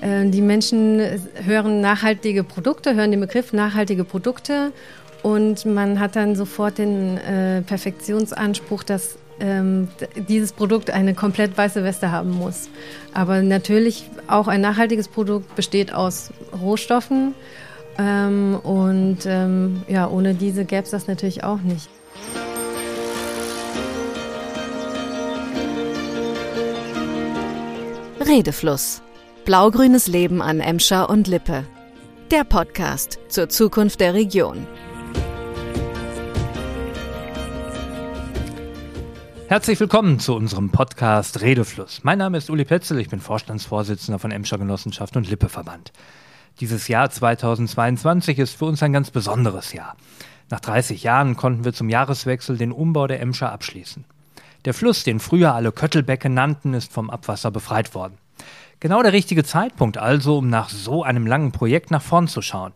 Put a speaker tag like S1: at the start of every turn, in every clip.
S1: Äh, die Menschen hören nachhaltige Produkte, hören den Begriff nachhaltige Produkte und man hat dann sofort den äh, Perfektionsanspruch, dass ähm, dieses Produkt eine komplett weiße Weste haben muss. Aber natürlich auch ein nachhaltiges Produkt besteht aus Rohstoffen ähm, und ähm, ja, ohne diese gäbe es das natürlich auch nicht.
S2: Redefluss. Blaugrünes Leben an Emscher und Lippe. Der Podcast zur Zukunft der Region.
S3: Herzlich willkommen zu unserem Podcast Redefluss. Mein Name ist Uli Petzel, ich bin Vorstandsvorsitzender von Emscher Genossenschaft und Lippeverband. Dieses Jahr 2022 ist für uns ein ganz besonderes Jahr. Nach 30 Jahren konnten wir zum Jahreswechsel den Umbau der Emscher abschließen. Der Fluss, den früher alle Köttelbecke nannten, ist vom Abwasser befreit worden. Genau der richtige Zeitpunkt also, um nach so einem langen Projekt nach vorn zu schauen.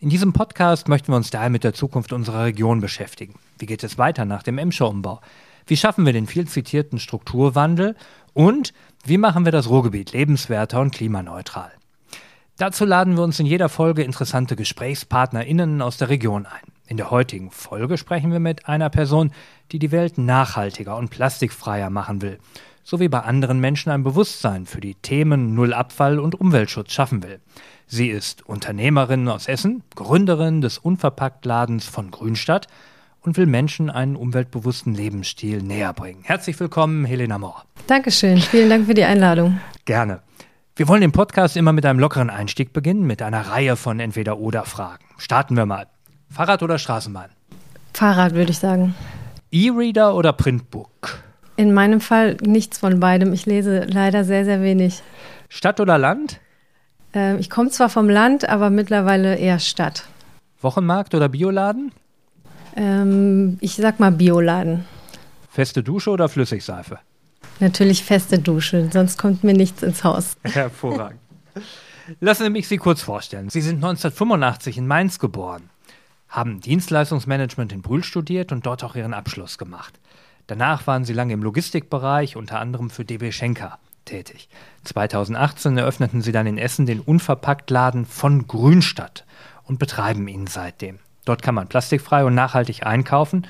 S3: In diesem Podcast möchten wir uns daher mit der Zukunft unserer Region beschäftigen. Wie geht es weiter nach dem Emscher-Umbau? Wie schaffen wir den viel zitierten Strukturwandel? Und wie machen wir das Ruhrgebiet lebenswerter und klimaneutral? Dazu laden wir uns in jeder Folge interessante GesprächspartnerInnen aus der Region ein. In der heutigen Folge sprechen wir mit einer Person, die die Welt nachhaltiger und plastikfreier machen will so wie bei anderen Menschen ein Bewusstsein für die Themen Null Abfall und Umweltschutz schaffen will. Sie ist Unternehmerin aus Essen, Gründerin des Unverpacktladens von Grünstadt und will Menschen einen umweltbewussten Lebensstil näher bringen. Herzlich willkommen, Helena Mohr.
S1: Dankeschön, vielen Dank für die Einladung.
S3: Gerne. Wir wollen den Podcast immer mit einem lockeren Einstieg beginnen, mit einer Reihe von Entweder-Oder-Fragen. Starten wir mal. Fahrrad oder Straßenbahn?
S1: Fahrrad, würde ich sagen.
S3: E-Reader oder Printbook?
S1: In meinem Fall nichts von beidem. Ich lese leider sehr, sehr wenig.
S3: Stadt oder Land?
S1: Äh, ich komme zwar vom Land, aber mittlerweile eher Stadt.
S3: Wochenmarkt oder Bioladen?
S1: Ähm, ich sag mal Bioladen.
S3: Feste Dusche oder Flüssigseife?
S1: Natürlich feste Dusche, sonst kommt mir nichts ins Haus.
S3: Hervorragend. Lassen Sie mich Sie kurz vorstellen. Sie sind 1985 in Mainz geboren, haben Dienstleistungsmanagement in Brühl studiert und dort auch Ihren Abschluss gemacht. Danach waren sie lange im Logistikbereich, unter anderem für DB Schenker tätig. 2018 eröffneten sie dann in Essen den Unverpacktladen von Grünstadt und betreiben ihn seitdem. Dort kann man plastikfrei und nachhaltig einkaufen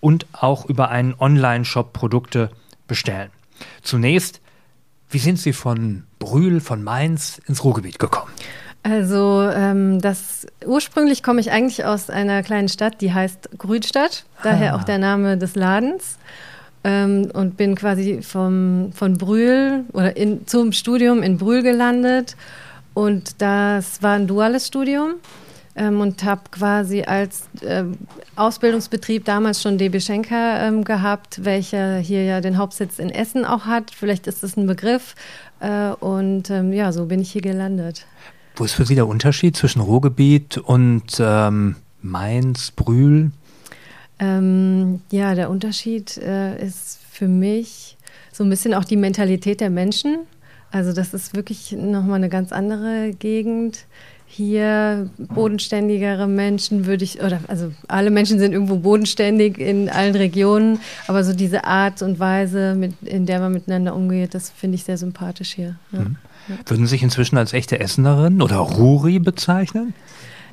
S3: und auch über einen Online-Shop Produkte bestellen. Zunächst, wie sind Sie von Brühl, von Mainz ins Ruhrgebiet gekommen?
S1: Also ähm, das ursprünglich komme ich eigentlich aus einer kleinen Stadt, die heißt Grünstadt, daher ah. auch der Name des Ladens. Ähm, und bin quasi vom, von Brühl oder in, zum Studium in Brühl gelandet. Und das war ein duales Studium ähm, und habe quasi als äh, Ausbildungsbetrieb damals schon DB Schenker ähm, gehabt, welcher hier ja den Hauptsitz in Essen auch hat. Vielleicht ist das ein Begriff. Äh, und ähm, ja, so bin ich hier gelandet.
S3: Wo ist für Sie der Unterschied zwischen Ruhrgebiet und ähm, Mainz, Brühl?
S1: Ähm, ja, der Unterschied äh, ist für mich so ein bisschen auch die Mentalität der Menschen. Also das ist wirklich nochmal eine ganz andere Gegend. Hier bodenständigere Menschen würde ich, oder also alle Menschen sind irgendwo bodenständig in allen Regionen, aber so diese Art und Weise, mit, in der man miteinander umgeht, das finde ich sehr sympathisch hier. Ja. Mhm.
S3: Würden Sie sich inzwischen als echte Essenerin oder Ruri bezeichnen?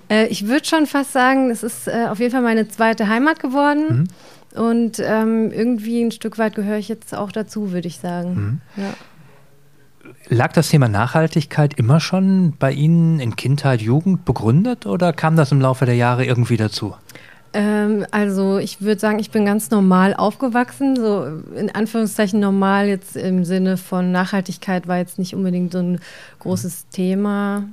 S1: Äh, ich würde schon fast sagen, es ist äh, auf jeden Fall meine zweite Heimat geworden. Mhm. Und ähm, irgendwie ein Stück weit gehöre ich jetzt auch dazu, würde ich sagen. Mhm. Ja.
S3: Lag das Thema Nachhaltigkeit immer schon bei Ihnen in Kindheit, Jugend begründet oder kam das im Laufe der Jahre irgendwie dazu?
S1: Ähm, also ich würde sagen, ich bin ganz normal aufgewachsen. So in Anführungszeichen normal jetzt im Sinne von Nachhaltigkeit war jetzt nicht unbedingt so ein großes Thema.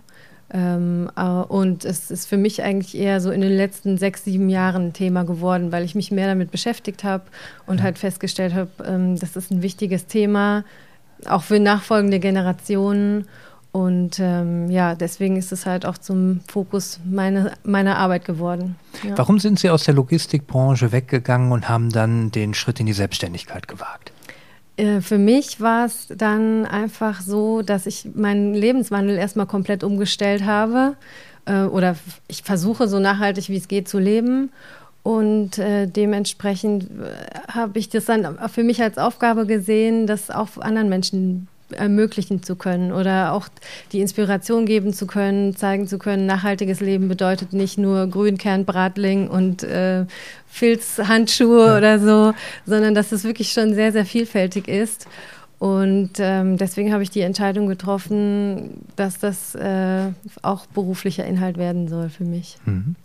S1: Ähm, äh, und es ist für mich eigentlich eher so in den letzten sechs, sieben Jahren ein Thema geworden, weil ich mich mehr damit beschäftigt habe und ja. halt festgestellt habe, ähm, das ist ein wichtiges Thema, auch für nachfolgende Generationen. Und ähm, ja, deswegen ist es halt auch zum Fokus meine, meiner Arbeit geworden. Ja.
S3: Warum sind Sie aus der Logistikbranche weggegangen und haben dann den Schritt in die Selbstständigkeit gewagt?
S1: Äh, für mich war es dann einfach so, dass ich meinen Lebenswandel erstmal komplett umgestellt habe. Äh, oder ich versuche so nachhaltig wie es geht zu leben. Und äh, dementsprechend habe ich das dann für mich als Aufgabe gesehen, das auch anderen Menschen ermöglichen zu können oder auch die Inspiration geben zu können, zeigen zu können, nachhaltiges Leben bedeutet nicht nur Grünkernbratling und äh, Filzhandschuhe ja. oder so, sondern dass es wirklich schon sehr, sehr vielfältig ist. Und ähm, deswegen habe ich die Entscheidung getroffen, dass das äh, auch beruflicher Inhalt werden soll für mich. Mhm.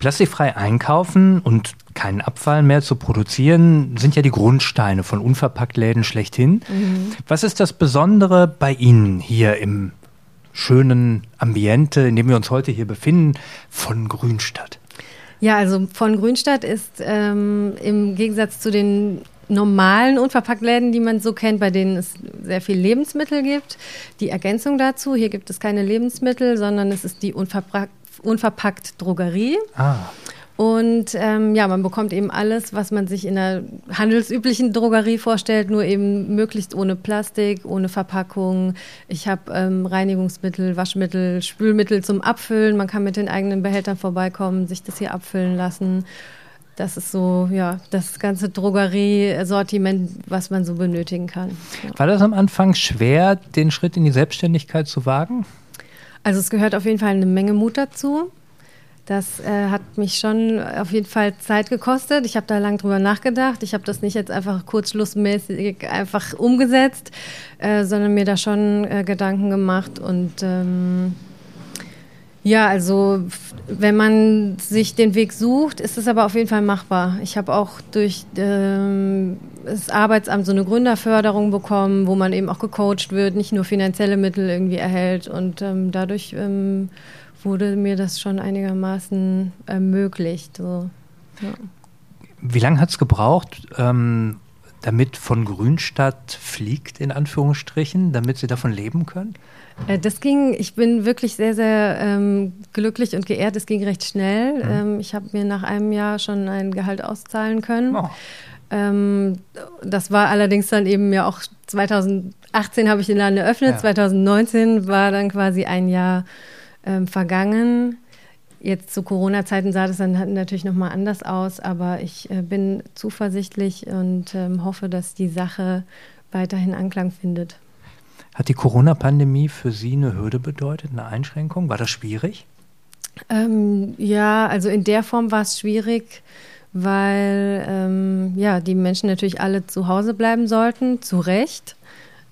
S3: Plastikfrei einkaufen und keinen Abfall mehr zu produzieren, sind ja die Grundsteine von Unverpacktläden schlechthin. Mhm. Was ist das Besondere bei Ihnen hier im schönen Ambiente, in dem wir uns heute hier befinden, von Grünstadt?
S1: Ja, also von Grünstadt ist ähm, im Gegensatz zu den normalen Unverpacktläden, die man so kennt, bei denen es sehr viel Lebensmittel gibt. Die Ergänzung dazu, hier gibt es keine Lebensmittel, sondern es ist die unverpackt, unverpackt Drogerie. Ah. Und ähm, ja, man bekommt eben alles, was man sich in einer handelsüblichen Drogerie vorstellt, nur eben möglichst ohne Plastik, ohne Verpackung. Ich habe ähm, Reinigungsmittel, Waschmittel, Spülmittel zum Abfüllen. Man kann mit den eigenen Behältern vorbeikommen, sich das hier abfüllen lassen. Das ist so, ja, das ganze Drogeriesortiment, was man so benötigen kann. Ja.
S3: War das am Anfang schwer, den Schritt in die Selbstständigkeit zu wagen?
S1: Also es gehört auf jeden Fall eine Menge Mut dazu. Das äh, hat mich schon auf jeden Fall Zeit gekostet. Ich habe da lange drüber nachgedacht. Ich habe das nicht jetzt einfach kurzschlussmäßig einfach umgesetzt, äh, sondern mir da schon äh, Gedanken gemacht und ähm, ja, also wenn man sich den Weg sucht, ist es aber auf jeden Fall machbar. Ich habe auch durch ähm, das Arbeitsamt so eine Gründerförderung bekommen, wo man eben auch gecoacht wird, nicht nur finanzielle Mittel irgendwie erhält. Und ähm, dadurch ähm, wurde mir das schon einigermaßen ermöglicht. So.
S3: Ja. Wie lange hat es gebraucht, ähm, damit von Grünstadt fliegt, in Anführungsstrichen, damit Sie davon leben können?
S1: Äh, das ging, ich bin wirklich sehr, sehr ähm, glücklich und geehrt. Es ging recht schnell. Mhm. Ähm, ich habe mir nach einem Jahr schon ein Gehalt auszahlen können. Oh. Ähm, das war allerdings dann eben ja auch 2018 habe ich den Laden eröffnet, ja. 2019 war dann quasi ein Jahr ähm, vergangen. Jetzt zu Corona-Zeiten sah das dann natürlich nochmal anders aus, aber ich äh, bin zuversichtlich und ähm, hoffe, dass die Sache weiterhin Anklang findet.
S3: Hat die Corona-Pandemie für Sie eine Hürde bedeutet, eine Einschränkung? War das schwierig?
S1: Ähm, ja, also in der Form war es schwierig, weil ähm, ja, die Menschen natürlich alle zu Hause bleiben sollten, zu Recht.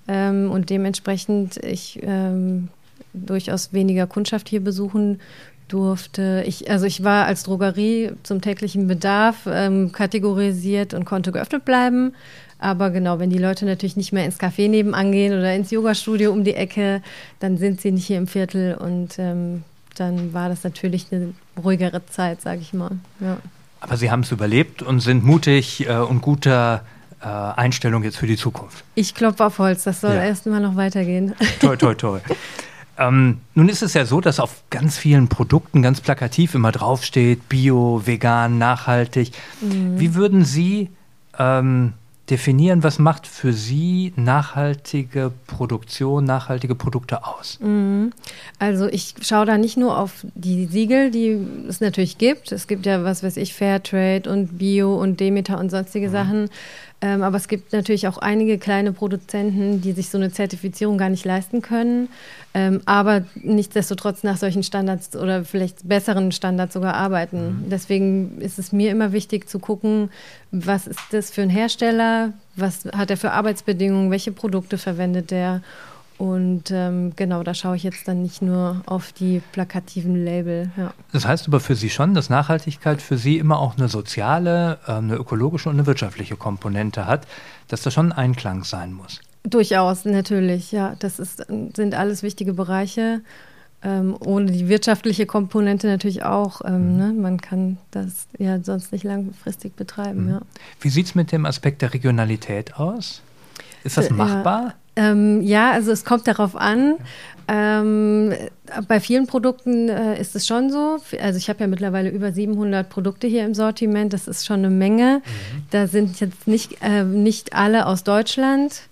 S1: Ähm, und dementsprechend ich ähm, durchaus weniger Kundschaft hier besuchen durfte. Ich, also ich war als Drogerie zum täglichen Bedarf ähm, kategorisiert und konnte geöffnet bleiben. Aber genau, wenn die Leute natürlich nicht mehr ins Café nebenan gehen oder ins Yogastudio um die Ecke, dann sind sie nicht hier im Viertel und ähm, dann war das natürlich eine ruhigere Zeit, sage ich mal. Ja.
S3: Aber Sie haben es überlebt und sind mutig äh, und guter äh, Einstellung jetzt für die Zukunft.
S1: Ich klopfe auf Holz, das soll ja. erst mal noch weitergehen.
S3: Toi, toi, toi. ähm, nun ist es ja so, dass auf ganz vielen Produkten ganz plakativ immer draufsteht, bio, vegan, nachhaltig. Mhm. Wie würden Sie ähm, definieren, was macht für Sie nachhaltige Produktion, nachhaltige Produkte aus?
S1: Mhm. Also ich schaue da nicht nur auf die Siegel, die es natürlich gibt. Es gibt ja, was weiß ich, Fairtrade und Bio und Demeter und sonstige mhm. Sachen. Ähm, aber es gibt natürlich auch einige kleine Produzenten, die sich so eine Zertifizierung gar nicht leisten können, ähm, aber nichtsdestotrotz nach solchen Standards oder vielleicht besseren Standards sogar arbeiten. Mhm. Deswegen ist es mir immer wichtig zu gucken, was ist das für ein Hersteller, was hat er für Arbeitsbedingungen, welche Produkte verwendet er und ähm, genau, da schaue ich jetzt dann nicht nur auf die plakativen Label. Ja.
S3: Das heißt aber für Sie schon, dass Nachhaltigkeit für Sie immer auch eine soziale, ähm, eine ökologische und eine wirtschaftliche Komponente hat, dass da schon ein Einklang sein muss.
S1: Durchaus, natürlich, ja. Das ist, sind alles wichtige Bereiche. Ähm, ohne die wirtschaftliche Komponente natürlich auch. Ähm, mhm. ne? Man kann das ja sonst nicht langfristig betreiben. Mhm. Ja.
S3: Wie sieht es mit dem Aspekt der Regionalität aus? Ist das machbar?
S1: Ja. Ähm, ja, also es kommt darauf an. Ähm, bei vielen Produkten äh, ist es schon so. Also ich habe ja mittlerweile über 700 Produkte hier im Sortiment. Das ist schon eine Menge. Mhm. Da sind jetzt nicht, äh, nicht alle aus Deutschland.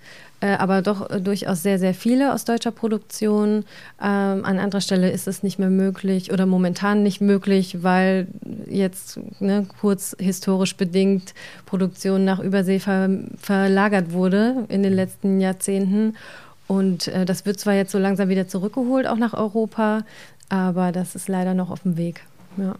S1: Äh, aber doch äh, durchaus sehr, sehr viele aus deutscher Produktion. Ähm, an anderer Stelle ist es nicht mehr möglich oder momentan nicht möglich, weil jetzt ne, kurz historisch bedingt Produktion nach Übersee ver verlagert wurde in den letzten Jahrzehnten. Und äh, das wird zwar jetzt so langsam wieder zurückgeholt, auch nach Europa, aber das ist leider noch auf dem Weg. Ja.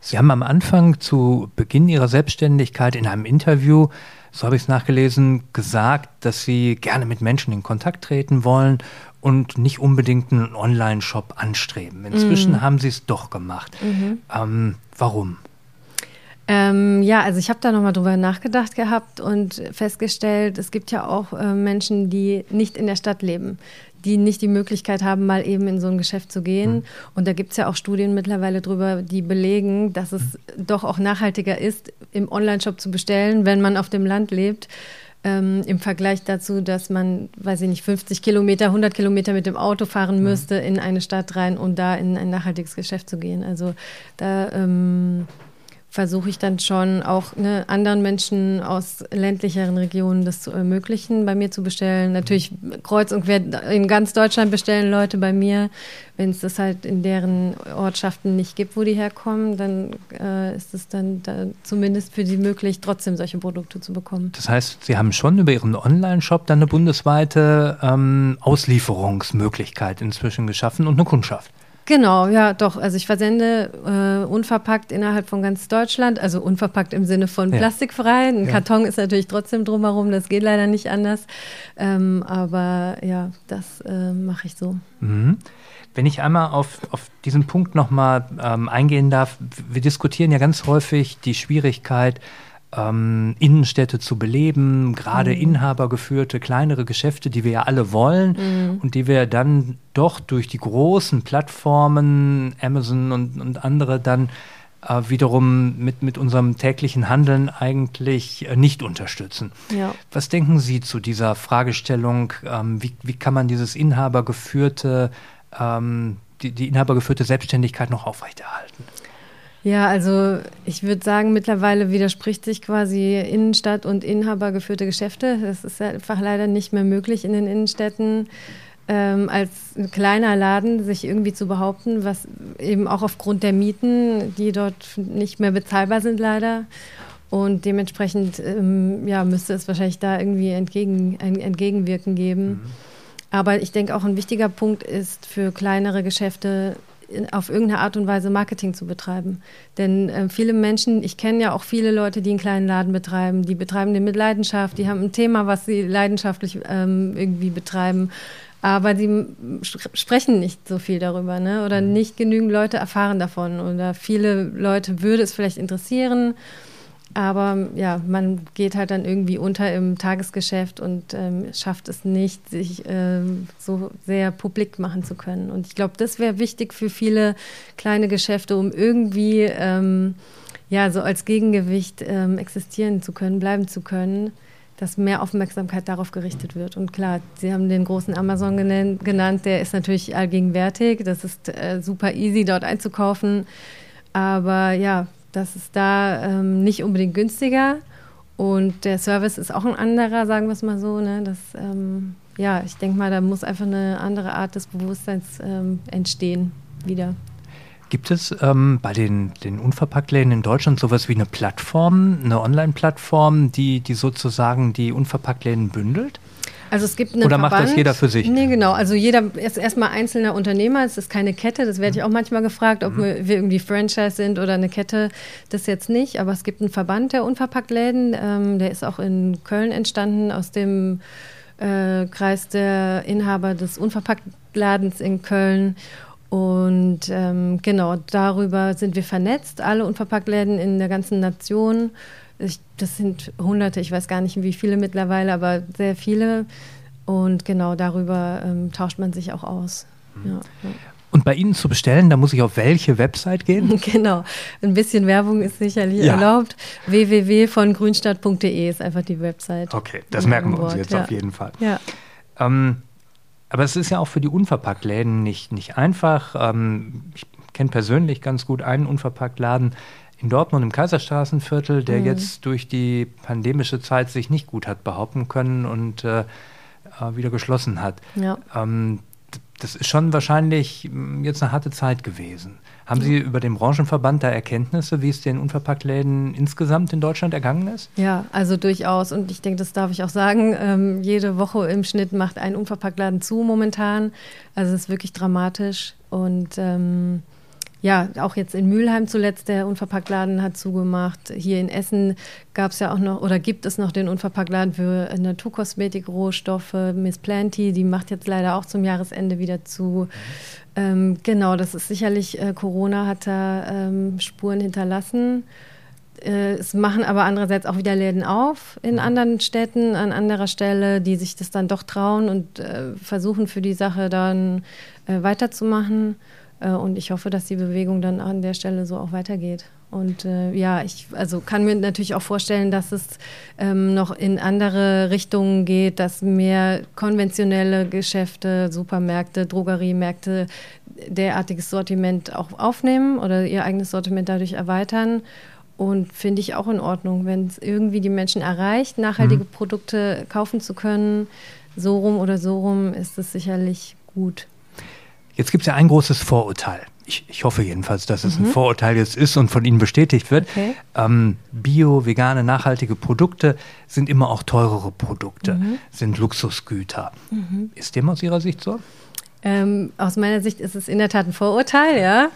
S3: Sie haben am Anfang zu Beginn Ihrer Selbstständigkeit in einem Interview, so habe ich es nachgelesen, gesagt, dass Sie gerne mit Menschen in Kontakt treten wollen und nicht unbedingt einen Online-Shop anstreben. Inzwischen mhm. haben Sie es doch gemacht. Mhm. Ähm, warum?
S1: Ähm, ja, also ich habe da nochmal drüber nachgedacht gehabt und festgestellt, es gibt ja auch äh, Menschen, die nicht in der Stadt leben, die nicht die Möglichkeit haben, mal eben in so ein Geschäft zu gehen. Mhm. Und da gibt es ja auch Studien mittlerweile drüber, die belegen, dass es mhm. doch auch nachhaltiger ist, im Online-Shop zu bestellen, wenn man auf dem Land lebt. Ähm, Im Vergleich dazu, dass man, weiß ich nicht, 50 Kilometer, 100 Kilometer mit dem Auto fahren mhm. müsste in eine Stadt rein, um da in ein nachhaltiges Geschäft zu gehen. Also da ähm, versuche ich dann schon auch ne, anderen Menschen aus ländlicheren Regionen das zu ermöglichen, bei mir zu bestellen. Natürlich kreuz und quer in ganz Deutschland bestellen Leute bei mir. Wenn es das halt in deren Ortschaften nicht gibt, wo die herkommen, dann äh, ist es dann da zumindest für sie möglich, trotzdem solche Produkte zu bekommen.
S3: Das heißt, Sie haben schon über Ihren Online-Shop dann eine bundesweite ähm, Auslieferungsmöglichkeit inzwischen geschaffen und eine Kundschaft.
S1: Genau, ja, doch. Also ich versende äh, unverpackt innerhalb von ganz Deutschland, also unverpackt im Sinne von ja. plastikfrei. Ein ja. Karton ist natürlich trotzdem drumherum, das geht leider nicht anders. Ähm, aber ja, das äh, mache ich so.
S3: Mhm. Wenn ich einmal auf, auf diesen Punkt nochmal ähm, eingehen darf, wir diskutieren ja ganz häufig die Schwierigkeit, ähm, Innenstädte zu beleben, gerade mhm. inhabergeführte kleinere Geschäfte, die wir ja alle wollen mhm. und die wir dann doch durch die großen Plattformen, Amazon und, und andere dann äh, wiederum mit, mit unserem täglichen Handeln eigentlich äh, nicht unterstützen. Ja. Was denken Sie zu dieser Fragestellung, ähm, wie, wie kann man dieses inhabergeführte, ähm, die, die inhabergeführte Selbstständigkeit noch aufrechterhalten?
S1: Ja, also ich würde sagen, mittlerweile widerspricht sich quasi Innenstadt und inhabergeführte Geschäfte. Das ist einfach leider nicht mehr möglich in den Innenstädten. Ähm, als ein kleiner Laden sich irgendwie zu behaupten, was eben auch aufgrund der Mieten, die dort nicht mehr bezahlbar sind leider. Und dementsprechend ähm, ja, müsste es wahrscheinlich da irgendwie entgegen, ein Entgegenwirken geben. Mhm. Aber ich denke auch ein wichtiger Punkt ist für kleinere Geschäfte auf irgendeine Art und Weise Marketing zu betreiben. Denn äh, viele Menschen, ich kenne ja auch viele Leute, die einen kleinen Laden betreiben, die betreiben den mit Leidenschaft, die haben ein Thema, was sie leidenschaftlich ähm, irgendwie betreiben. Aber sie sprechen nicht so viel darüber, ne? Oder mhm. nicht genügend Leute erfahren davon. Oder viele Leute würde es vielleicht interessieren aber ja, man geht halt dann irgendwie unter im Tagesgeschäft und ähm, schafft es nicht, sich ähm, so sehr publik machen zu können. Und ich glaube, das wäre wichtig für viele kleine Geschäfte, um irgendwie ähm, ja so als Gegengewicht ähm, existieren zu können, bleiben zu können, dass mehr Aufmerksamkeit darauf gerichtet wird. Und klar, Sie haben den großen Amazon genannt, der ist natürlich allgegenwärtig. Das ist äh, super easy, dort einzukaufen. Aber ja, das ist da ähm, nicht unbedingt günstiger und der Service ist auch ein anderer, sagen wir es mal so. Ne? Das, ähm, ja, ich denke mal, da muss einfach eine andere Art des Bewusstseins ähm, entstehen wieder.
S3: Gibt es ähm, bei den, den Unverpacktläden in Deutschland sowas wie eine Plattform, eine Online-Plattform, die, die sozusagen die Unverpacktläden bündelt?
S1: Also es gibt
S3: eine Oder Verband, macht das jeder für sich?
S1: Nee, genau. Also jeder ist erstmal einzelner Unternehmer. Es ist keine Kette. Das werde ich mhm. auch manchmal gefragt, ob mhm. wir, wir, irgendwie Franchise sind oder eine Kette. Das jetzt nicht. Aber es gibt einen Verband der Unverpacktläden. Ähm, der ist auch in Köln entstanden aus dem äh, Kreis der Inhaber des Unverpacktladens in Köln. Und ähm, genau, darüber sind wir vernetzt, alle Unverpacktläden in der ganzen Nation. Ich, das sind Hunderte, ich weiß gar nicht, wie viele mittlerweile, aber sehr viele. Und genau darüber ähm, tauscht man sich auch aus. Mhm. Ja,
S3: ja. Und bei Ihnen zu bestellen, da muss ich auf welche Website gehen?
S1: Genau, ein bisschen Werbung ist sicherlich ja. erlaubt. www.grünstadt.de ist einfach die Website.
S3: Okay, das merken wir uns jetzt ja. auf jeden Fall. Ja. Ähm, aber es ist ja auch für die Unverpacktläden nicht, nicht einfach. Ähm, ich kenne persönlich ganz gut einen Unverpacktladen, in Dortmund im Kaiserstraßenviertel, der mhm. jetzt durch die pandemische Zeit sich nicht gut hat behaupten können und äh, äh wieder geschlossen hat. Ja. Ähm, das ist schon wahrscheinlich hm, jetzt eine harte Zeit gewesen. Haben Sie über den Branchenverband da Erkenntnisse, wie es den Unverpacktläden insgesamt in Deutschland ergangen ist?
S1: Ja, also durchaus. Und ich denke, das darf ich auch sagen. Ähm, jede Woche im Schnitt macht ein Unverpacktladen zu momentan. Also es ist wirklich dramatisch. Und ähm, ja, auch jetzt in Mülheim zuletzt, der Unverpacktladen hat zugemacht. Hier in Essen gab es ja auch noch oder gibt es noch den Unverpacktladen für Naturkosmetik, Rohstoffe, Miss Planty, die macht jetzt leider auch zum Jahresende wieder zu. Ähm, genau, das ist sicherlich, äh, Corona hat da ähm, Spuren hinterlassen. Äh, es machen aber andererseits auch wieder Läden auf in anderen Städten, an anderer Stelle, die sich das dann doch trauen und äh, versuchen für die Sache dann äh, weiterzumachen. Äh, und ich hoffe, dass die Bewegung dann an der Stelle so auch weitergeht. Und äh, ja, ich also kann mir natürlich auch vorstellen, dass es ähm, noch in andere Richtungen geht, dass mehr konventionelle Geschäfte, Supermärkte, Drogeriemärkte derartiges Sortiment auch aufnehmen oder ihr eigenes Sortiment dadurch erweitern. Und finde ich auch in Ordnung, wenn es irgendwie die Menschen erreicht, nachhaltige mhm. Produkte kaufen zu können. So rum oder so rum ist es sicherlich gut.
S3: Jetzt gibt es ja ein großes Vorurteil. Ich, ich, hoffe jedenfalls, dass es mhm. ein Vorurteil jetzt ist und von Ihnen bestätigt wird. Okay. Ähm, Bio, vegane, nachhaltige Produkte sind immer auch teurere Produkte, mhm. sind Luxusgüter. Mhm. Ist dem aus Ihrer Sicht so?
S1: Ähm, aus meiner Sicht ist es in der Tat ein Vorurteil, ja.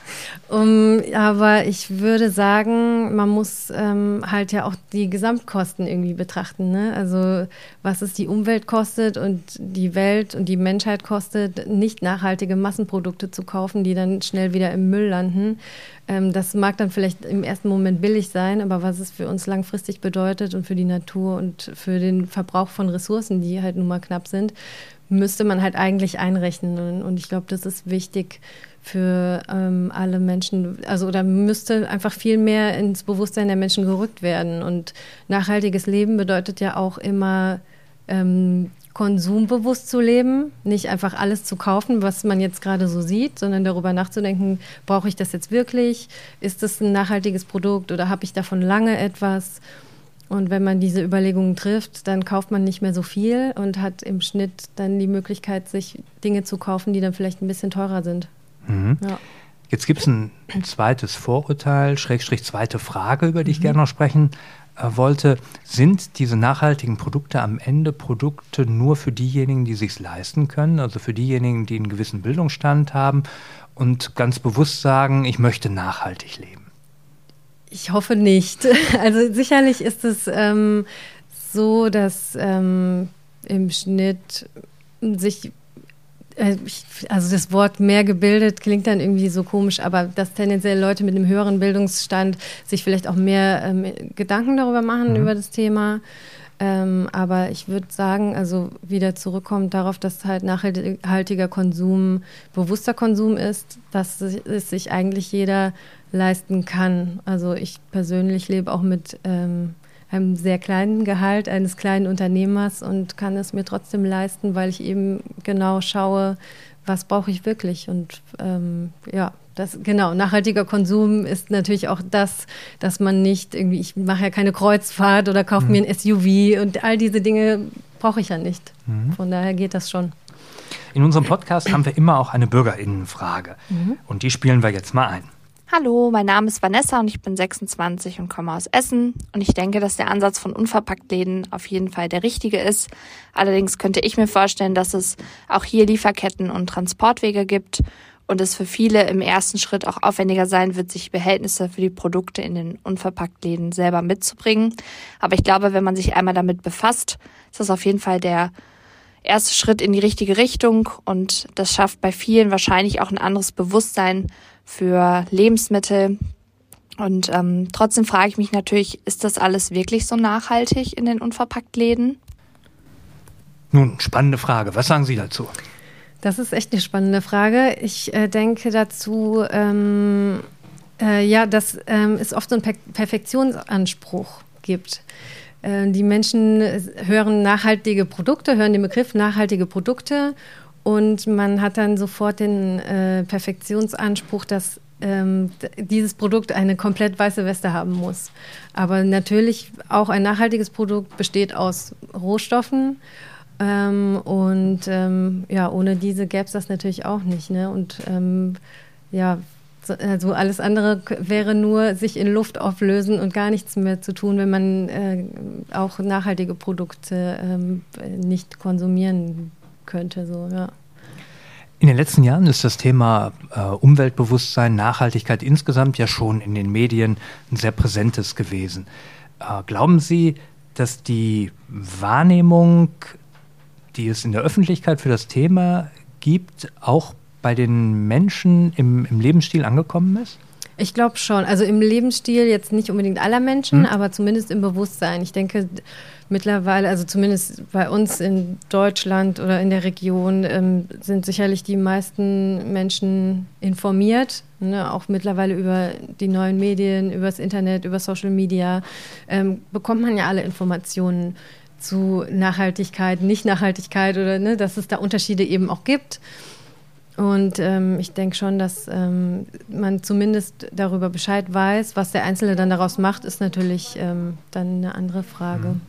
S1: Um, aber ich würde sagen, man muss ähm, halt ja auch die Gesamtkosten irgendwie betrachten. Ne? Also was es die Umwelt kostet und die Welt und die Menschheit kostet, nicht nachhaltige Massenprodukte zu kaufen, die dann schnell wieder im Müll landen. Ähm, das mag dann vielleicht im ersten Moment billig sein, aber was es für uns langfristig bedeutet und für die Natur und für den Verbrauch von Ressourcen, die halt nun mal knapp sind, müsste man halt eigentlich einrechnen. Und ich glaube, das ist wichtig für ähm, alle Menschen. Also oder müsste einfach viel mehr ins Bewusstsein der Menschen gerückt werden. Und nachhaltiges Leben bedeutet ja auch immer ähm, konsumbewusst zu leben, nicht einfach alles zu kaufen, was man jetzt gerade so sieht, sondern darüber nachzudenken, brauche ich das jetzt wirklich? Ist das ein nachhaltiges Produkt oder habe ich davon lange etwas? Und wenn man diese Überlegungen trifft, dann kauft man nicht mehr so viel und hat im Schnitt dann die Möglichkeit, sich Dinge zu kaufen, die dann vielleicht ein bisschen teurer sind.
S3: Mhm. Ja. Jetzt gibt es ein, zweites Vorurteil, Schrägstrich zweite Frage, über die ich mhm. gerne noch sprechen äh, wollte. Sind diese nachhaltigen Produkte am Ende Produkte nur für diejenigen, die sich leisten können, also für diejenigen, die einen gewissen Bildungsstand haben und ganz bewusst sagen, ich möchte nachhaltig leben?
S1: Ich hoffe nicht. Also sicherlich ist es ähm, so, dass ähm, im Schnitt sich äh, also das Wort mehr gebildet klingt dann irgendwie so komisch, aber dass tendenziell Leute mit einem höheren Bildungsstand sich vielleicht auch mehr ähm, Gedanken darüber machen, mhm. über das Thema. Ähm, aber ich würde sagen, also wieder zurückkommt darauf, dass halt nachhaltiger Konsum bewusster Konsum ist, dass es sich eigentlich jeder leisten kann. Also ich persönlich lebe auch mit ähm, einem sehr kleinen Gehalt eines kleinen Unternehmers und kann es mir trotzdem leisten, weil ich eben genau schaue, was brauche ich wirklich. Und ähm, ja, das, genau, nachhaltiger Konsum ist natürlich auch das, dass man nicht irgendwie, ich mache ja keine Kreuzfahrt oder kaufe mhm. mir ein SUV und all diese Dinge brauche ich ja nicht. Mhm. Von daher geht das schon.
S3: In unserem Podcast haben wir immer auch eine Bürgerinnenfrage. Mhm. Und die spielen wir jetzt mal ein.
S4: Hallo, mein Name ist Vanessa und ich bin 26 und komme aus Essen. Und ich denke, dass der Ansatz von Unverpacktläden auf jeden Fall der richtige ist. Allerdings könnte ich mir vorstellen, dass es auch hier Lieferketten und Transportwege gibt und es für viele im ersten Schritt auch aufwendiger sein wird, sich Behältnisse für die Produkte in den Unverpacktläden selber mitzubringen. Aber ich glaube, wenn man sich einmal damit befasst, ist das auf jeden Fall der erste Schritt in die richtige Richtung und das schafft bei vielen wahrscheinlich auch ein anderes Bewusstsein für Lebensmittel. Und ähm, trotzdem frage ich mich natürlich, ist das alles wirklich so nachhaltig in den Unverpacktläden?
S3: Nun, spannende Frage. Was sagen Sie dazu?
S1: Das ist echt eine spannende Frage. Ich äh, denke dazu, ähm, äh, ja, dass ähm, es oft so einen per Perfektionsanspruch gibt. Äh, die Menschen hören nachhaltige Produkte, hören den Begriff nachhaltige Produkte und man hat dann sofort den äh, Perfektionsanspruch, dass ähm, dieses Produkt eine komplett weiße Weste haben muss. Aber natürlich auch ein nachhaltiges Produkt besteht aus Rohstoffen. Ähm, und ähm, ja, ohne diese gäbe es das natürlich auch nicht. Ne? Und ähm, ja, Also alles andere wäre nur sich in Luft auflösen und gar nichts mehr zu tun, wenn man äh, auch nachhaltige Produkte ähm, nicht konsumieren könnte. So, ja.
S3: In den letzten Jahren ist das Thema äh, Umweltbewusstsein, Nachhaltigkeit insgesamt ja schon in den Medien ein sehr präsentes gewesen. Äh, glauben Sie, dass die Wahrnehmung, die es in der Öffentlichkeit für das Thema gibt, auch bei den Menschen im, im Lebensstil angekommen ist?
S1: Ich glaube schon. Also im Lebensstil jetzt nicht unbedingt aller Menschen, hm. aber zumindest im Bewusstsein. Ich denke mittlerweile, also zumindest bei uns in Deutschland oder in der Region, ähm, sind sicherlich die meisten Menschen informiert. Ne? Auch mittlerweile über die neuen Medien, über das Internet, über Social Media ähm, bekommt man ja alle Informationen zu Nachhaltigkeit, Nicht-Nachhaltigkeit oder ne, dass es da Unterschiede eben auch gibt. Und ähm, ich denke schon, dass ähm, man zumindest darüber Bescheid weiß. Was der Einzelne dann daraus macht, ist natürlich ähm, dann eine andere Frage. Mhm.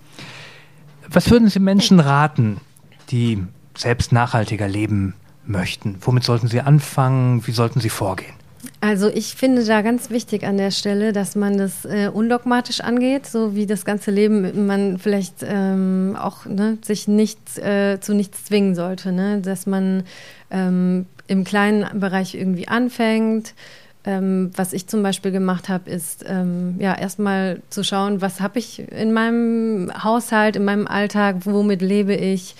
S3: Was würden Sie Menschen raten, die selbst nachhaltiger leben möchten? Womit sollten sie anfangen? Wie sollten sie vorgehen?
S1: Also ich finde da ganz wichtig an der Stelle, dass man das äh, undogmatisch angeht, so wie das ganze Leben man vielleicht ähm, auch ne, sich nicht äh, zu nichts zwingen sollte, ne? dass man ähm, im kleinen Bereich irgendwie anfängt. Ähm, was ich zum Beispiel gemacht habe, ist ähm, ja erstmal zu schauen, was habe ich in meinem Haushalt, in meinem Alltag, womit lebe ich.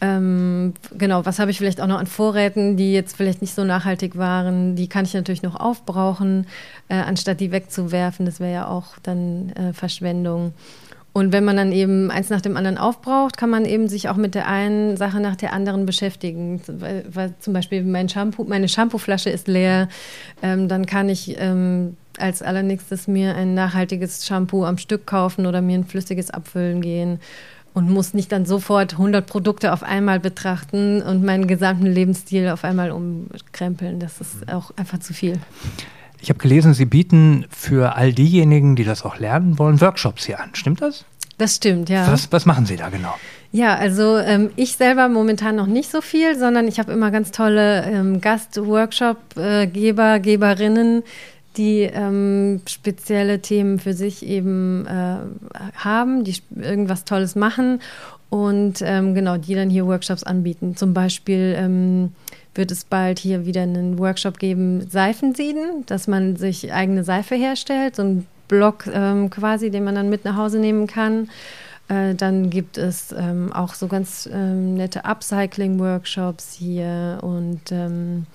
S1: Ähm, genau, was habe ich vielleicht auch noch an Vorräten, die jetzt vielleicht nicht so nachhaltig waren, die kann ich natürlich noch aufbrauchen, äh, anstatt die wegzuwerfen. Das wäre ja auch dann äh, Verschwendung. Und wenn man dann eben eins nach dem anderen aufbraucht, kann man eben sich auch mit der einen Sache nach der anderen beschäftigen. Weil, weil zum Beispiel mein Shampoo, meine Shampooflasche ist leer, ähm, dann kann ich ähm, als allernächstes mir ein nachhaltiges Shampoo am Stück kaufen oder mir ein flüssiges abfüllen gehen und muss nicht dann sofort 100 Produkte auf einmal betrachten und meinen gesamten Lebensstil auf einmal umkrempeln. Das ist auch einfach zu viel.
S3: Ich habe gelesen, Sie bieten für all diejenigen, die das auch lernen wollen, Workshops hier an. Stimmt das?
S1: Das stimmt, ja.
S3: Was, was machen Sie da genau?
S1: Ja, also ähm, ich selber momentan noch nicht so viel, sondern ich habe immer ganz tolle ähm, Gast-Workshop-Geber, Geberinnen, die ähm, spezielle Themen für sich eben äh, haben, die irgendwas Tolles machen und ähm, genau, die dann hier Workshops anbieten. Zum Beispiel ähm, wird es bald hier wieder einen Workshop geben, Seifensieden, dass man sich eigene Seife herstellt, so ein Block ähm, quasi, den man dann mit nach Hause nehmen kann. Äh, dann gibt es ähm, auch so ganz ähm, nette Upcycling-Workshops hier und ähm,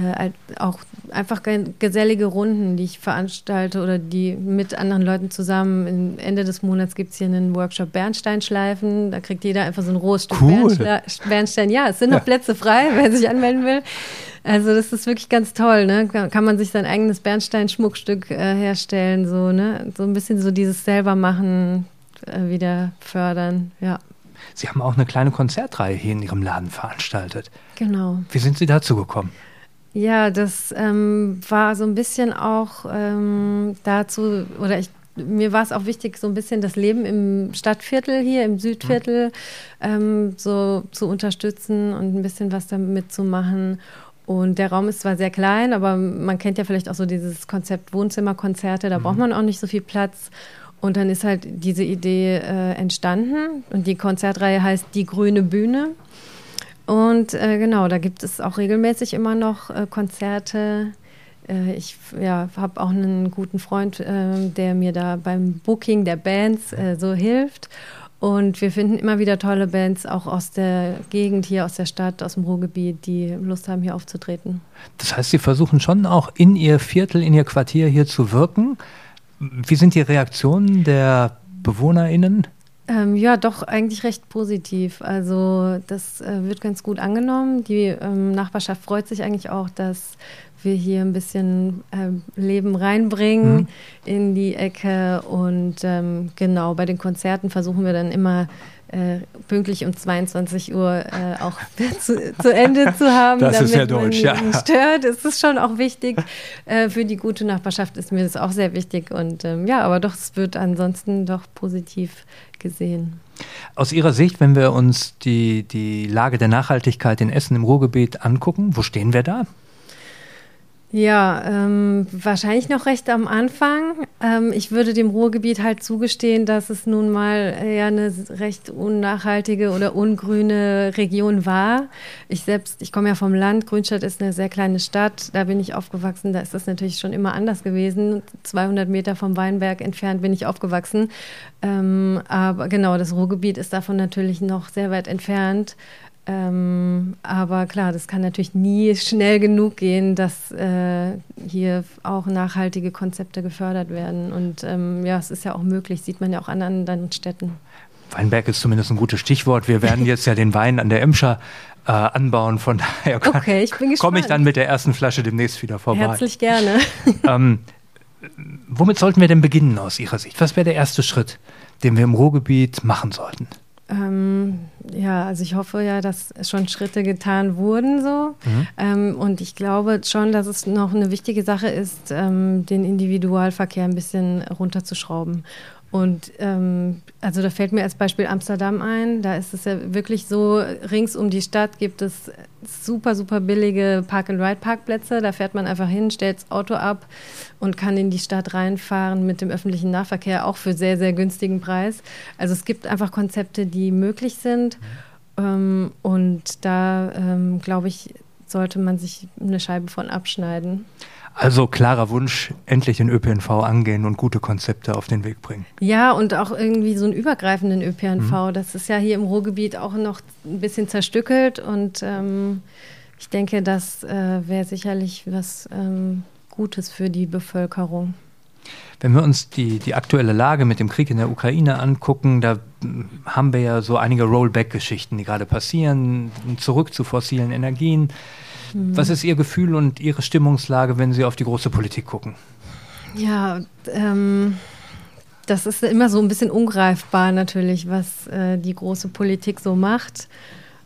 S1: äh, auch einfach gesellige Runden, die ich veranstalte oder die mit anderen Leuten zusammen. Ende des Monats gibt es hier einen Workshop Bernsteinschleifen. Da kriegt jeder einfach so ein rohes Stück cool. Bernstein. Ja, es sind noch ja. Plätze frei, wer sich anmelden will. Also das ist wirklich ganz toll, ne? Kann man sich sein eigenes Bernstein-Schmuckstück äh, herstellen, so, ne? So ein bisschen so dieses selbermachen äh, wieder fördern, ja.
S3: Sie haben auch eine kleine Konzertreihe hier in Ihrem Laden veranstaltet.
S1: Genau.
S3: Wie sind Sie dazu gekommen?
S1: Ja, das ähm, war so ein bisschen auch ähm, dazu, oder ich, mir war es auch wichtig, so ein bisschen das Leben im Stadtviertel hier, im Südviertel, ähm, so zu unterstützen und ein bisschen was damit zu machen. Und der Raum ist zwar sehr klein, aber man kennt ja vielleicht auch so dieses Konzept Wohnzimmerkonzerte, da mhm. braucht man auch nicht so viel Platz. Und dann ist halt diese Idee äh, entstanden und die Konzertreihe heißt Die grüne Bühne. Und äh, genau, da gibt es auch regelmäßig immer noch äh, Konzerte. Äh, ich ja, habe auch einen guten Freund, äh, der mir da beim Booking der Bands äh, so hilft. Und wir finden immer wieder tolle Bands, auch aus der Gegend hier, aus der Stadt, aus dem Ruhrgebiet, die Lust haben, hier aufzutreten.
S3: Das heißt, Sie versuchen schon auch in Ihr Viertel, in Ihr Quartier hier zu wirken. Wie sind die Reaktionen der BewohnerInnen?
S1: Ähm, ja, doch eigentlich recht positiv. Also das äh, wird ganz gut angenommen. Die ähm, Nachbarschaft freut sich eigentlich auch, dass wir hier ein bisschen äh, Leben reinbringen mhm. in die Ecke. Und ähm, genau, bei den Konzerten versuchen wir dann immer äh, pünktlich um 22 Uhr äh, auch zu, zu, Ende zu haben.
S3: Das ist ja deutsch, ja.
S1: Stört. Es ist schon auch wichtig. Äh, für die gute Nachbarschaft ist mir das auch sehr wichtig. Und ähm, ja, aber doch, es wird ansonsten doch positiv gesehen.
S3: Aus Ihrer Sicht, wenn wir uns die, die Lage der Nachhaltigkeit in Essen im Ruhrgebiet angucken, wo stehen wir da?
S1: Ja, ähm, wahrscheinlich noch recht am Anfang. Ähm, ich würde dem Ruhrgebiet halt zugestehen, dass es nun mal eher eine recht unnachhaltige oder ungrüne Region war. Ich selbst, ich komme ja vom Land. Grünstadt ist eine sehr kleine Stadt. Da bin ich aufgewachsen. Da ist das natürlich schon immer anders gewesen. 200 Meter vom Weinberg entfernt bin ich aufgewachsen. Ähm, aber genau, das Ruhrgebiet ist davon natürlich noch sehr weit entfernt. Ähm, aber klar, das kann natürlich nie schnell genug gehen, dass äh, hier auch nachhaltige Konzepte gefördert werden. Und ähm, ja, es ist ja auch möglich, sieht man ja auch an anderen Städten.
S3: Weinberg ist zumindest ein gutes Stichwort. Wir werden jetzt ja den Wein an der Emscher äh, anbauen. Von daher okay, komme ich dann mit der ersten Flasche demnächst wieder vorbei.
S1: Herzlich gerne.
S3: ähm, womit sollten wir denn beginnen aus Ihrer Sicht? Was wäre der erste Schritt, den wir im Ruhrgebiet machen sollten?
S1: Ähm, ja, also ich hoffe ja, dass schon Schritte getan wurden so. Mhm. Ähm, und ich glaube schon, dass es noch eine wichtige Sache ist, ähm, den Individualverkehr ein bisschen runterzuschrauben. Und ähm, also da fällt mir als Beispiel Amsterdam ein. Da ist es ja wirklich so, rings um die Stadt gibt es super, super billige Park-and-Ride-Parkplätze. Da fährt man einfach hin, stellt das Auto ab und kann in die Stadt reinfahren mit dem öffentlichen Nahverkehr, auch für sehr, sehr günstigen Preis. Also es gibt einfach Konzepte, die möglich sind. Ähm, und da, ähm, glaube ich, sollte man sich eine Scheibe von abschneiden.
S3: Also klarer Wunsch, endlich den ÖPNV angehen und gute Konzepte auf den Weg bringen.
S1: Ja, und auch irgendwie so einen übergreifenden ÖPNV. Mhm. Das ist ja hier im Ruhrgebiet auch noch ein bisschen zerstückelt und ähm, ich denke, das äh, wäre sicherlich was ähm, Gutes für die Bevölkerung.
S3: Wenn wir uns die, die aktuelle Lage mit dem Krieg in der Ukraine angucken, da hm, haben wir ja so einige Rollback-Geschichten, die gerade passieren, zurück zu fossilen Energien. Mhm. Was ist Ihr Gefühl und Ihre Stimmungslage, wenn Sie auf die große Politik gucken?
S1: Ja, ähm, das ist immer so ein bisschen ungreifbar natürlich, was äh, die große Politik so macht.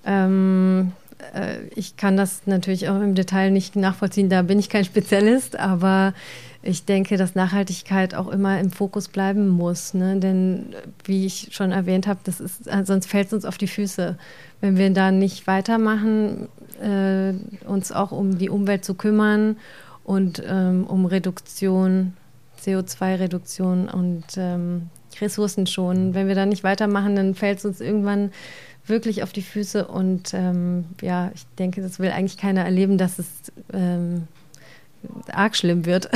S1: Ähm, äh, ich kann das natürlich auch im Detail nicht nachvollziehen, da bin ich kein Spezialist, aber ich denke, dass Nachhaltigkeit auch immer im Fokus bleiben muss. Ne? Denn wie ich schon erwähnt habe, das ist, äh, sonst fällt es uns auf die Füße. Wenn wir da nicht weitermachen, äh, uns auch um die Umwelt zu kümmern und ähm, um Reduktion, CO2-Reduktion und ähm, Ressourcen schonen. Wenn wir da nicht weitermachen, dann fällt es uns irgendwann wirklich auf die Füße und ähm, ja, ich denke, das will eigentlich keiner erleben, dass es ähm, arg schlimm wird.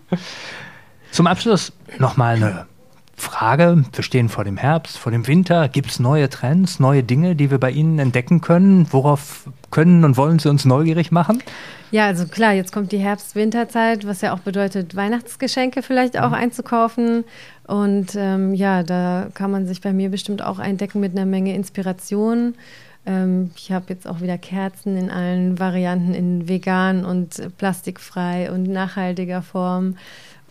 S3: Zum Abschluss nochmal eine Frage. Wir stehen vor dem Herbst, vor dem Winter. Gibt es neue Trends, neue Dinge, die wir bei Ihnen entdecken können? Worauf können und wollen Sie uns neugierig machen?
S1: Ja, also klar, jetzt kommt die Herbst-Winterzeit, was ja auch bedeutet, Weihnachtsgeschenke vielleicht auch mhm. einzukaufen. Und ähm, ja, da kann man sich bei mir bestimmt auch eindecken mit einer Menge Inspiration. Ähm, ich habe jetzt auch wieder Kerzen in allen Varianten, in vegan und plastikfrei und nachhaltiger Form.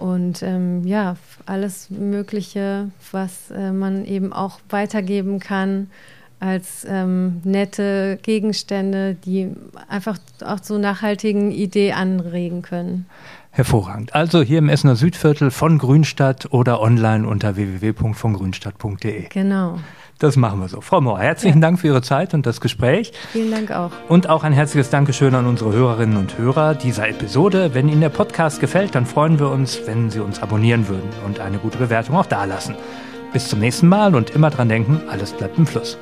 S1: Und ähm, ja, alles Mögliche, was äh, man eben auch weitergeben kann als ähm, nette Gegenstände, die einfach auch zu nachhaltigen Idee anregen können.
S3: Hervorragend. Also hier im Essener Südviertel von Grünstadt oder online unter www.vongrünstadt.de.
S1: Genau.
S3: Das machen wir so. Frau Mohr, herzlichen ja. Dank für Ihre Zeit und das Gespräch.
S1: Vielen Dank auch.
S3: Und auch ein herzliches Dankeschön an unsere Hörerinnen und Hörer dieser Episode. Wenn Ihnen der Podcast gefällt, dann freuen wir uns, wenn Sie uns abonnieren würden und eine gute Bewertung auch dalassen. Bis zum nächsten Mal und immer dran denken, alles bleibt im Fluss.